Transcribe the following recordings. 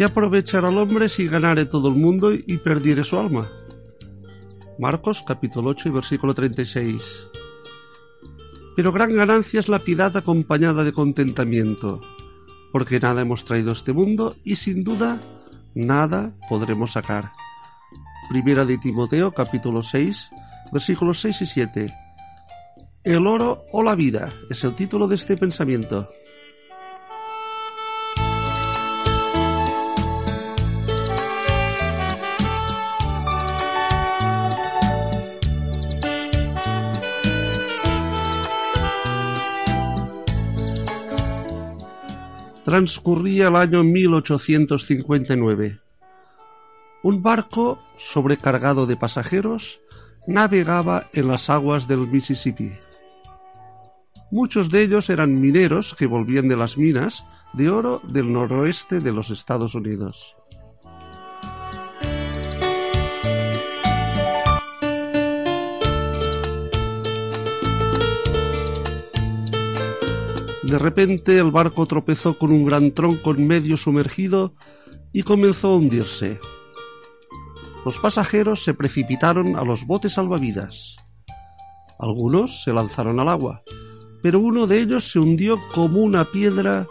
¿Qué aprovechará al hombre si ganare todo el mundo y perdiere su alma? Marcos capítulo 8 y versículo 36. Pero gran ganancia es la piedad acompañada de contentamiento, porque nada hemos traído a este mundo y sin duda nada podremos sacar. Primera de Timoteo capítulo 6 versículos 6 y 7. El oro o la vida es el título de este pensamiento. Transcurría el año 1859. Un barco sobrecargado de pasajeros navegaba en las aguas del Mississippi. Muchos de ellos eran mineros que volvían de las minas de oro del noroeste de los Estados Unidos. De repente el barco tropezó con un gran tronco en medio sumergido y comenzó a hundirse. Los pasajeros se precipitaron a los botes salvavidas. Algunos se lanzaron al agua, pero uno de ellos se hundió como una piedra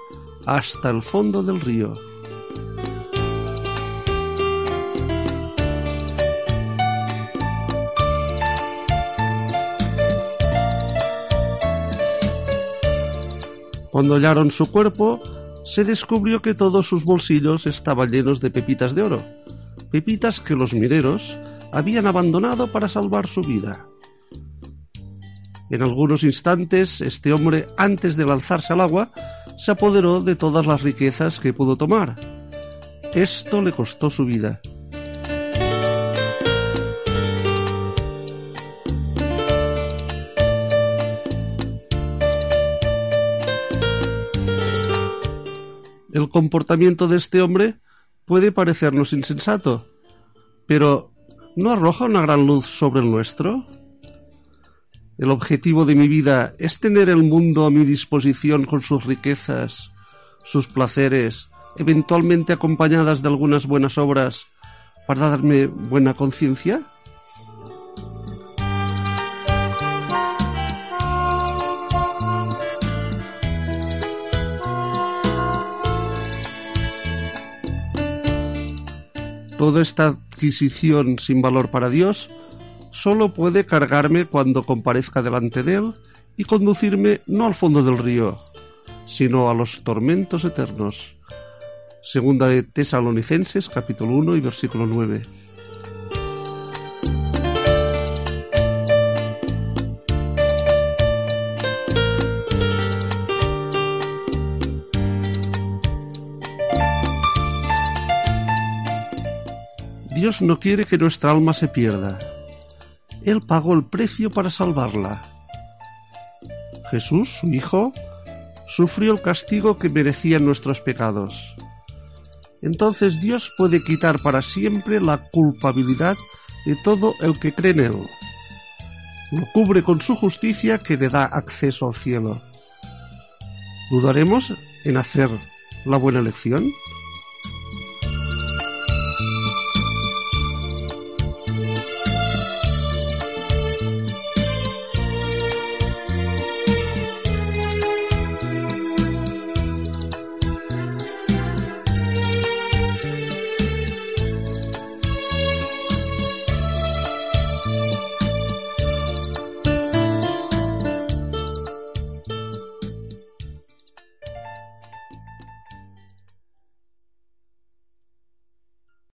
hasta el fondo del río. Cuando hallaron su cuerpo, se descubrió que todos sus bolsillos estaban llenos de pepitas de oro, pepitas que los mineros habían abandonado para salvar su vida. En algunos instantes, este hombre, antes de lanzarse al agua, se apoderó de todas las riquezas que pudo tomar. Esto le costó su vida. El comportamiento de este hombre puede parecernos insensato, pero ¿no arroja una gran luz sobre el nuestro? El objetivo de mi vida es tener el mundo a mi disposición con sus riquezas, sus placeres, eventualmente acompañadas de algunas buenas obras, para darme buena conciencia. Toda esta adquisición sin valor para Dios solo puede cargarme cuando comparezca delante de Él y conducirme no al fondo del río, sino a los tormentos eternos. Segunda de Tesalonicenses capítulo 1 y versículo 9. Dios no quiere que nuestra alma se pierda. Él pagó el precio para salvarla. Jesús, su Hijo, sufrió el castigo que merecían nuestros pecados. Entonces Dios puede quitar para siempre la culpabilidad de todo el que cree en Él. Lo cubre con su justicia que le da acceso al cielo. ¿Dudaremos en hacer la buena elección?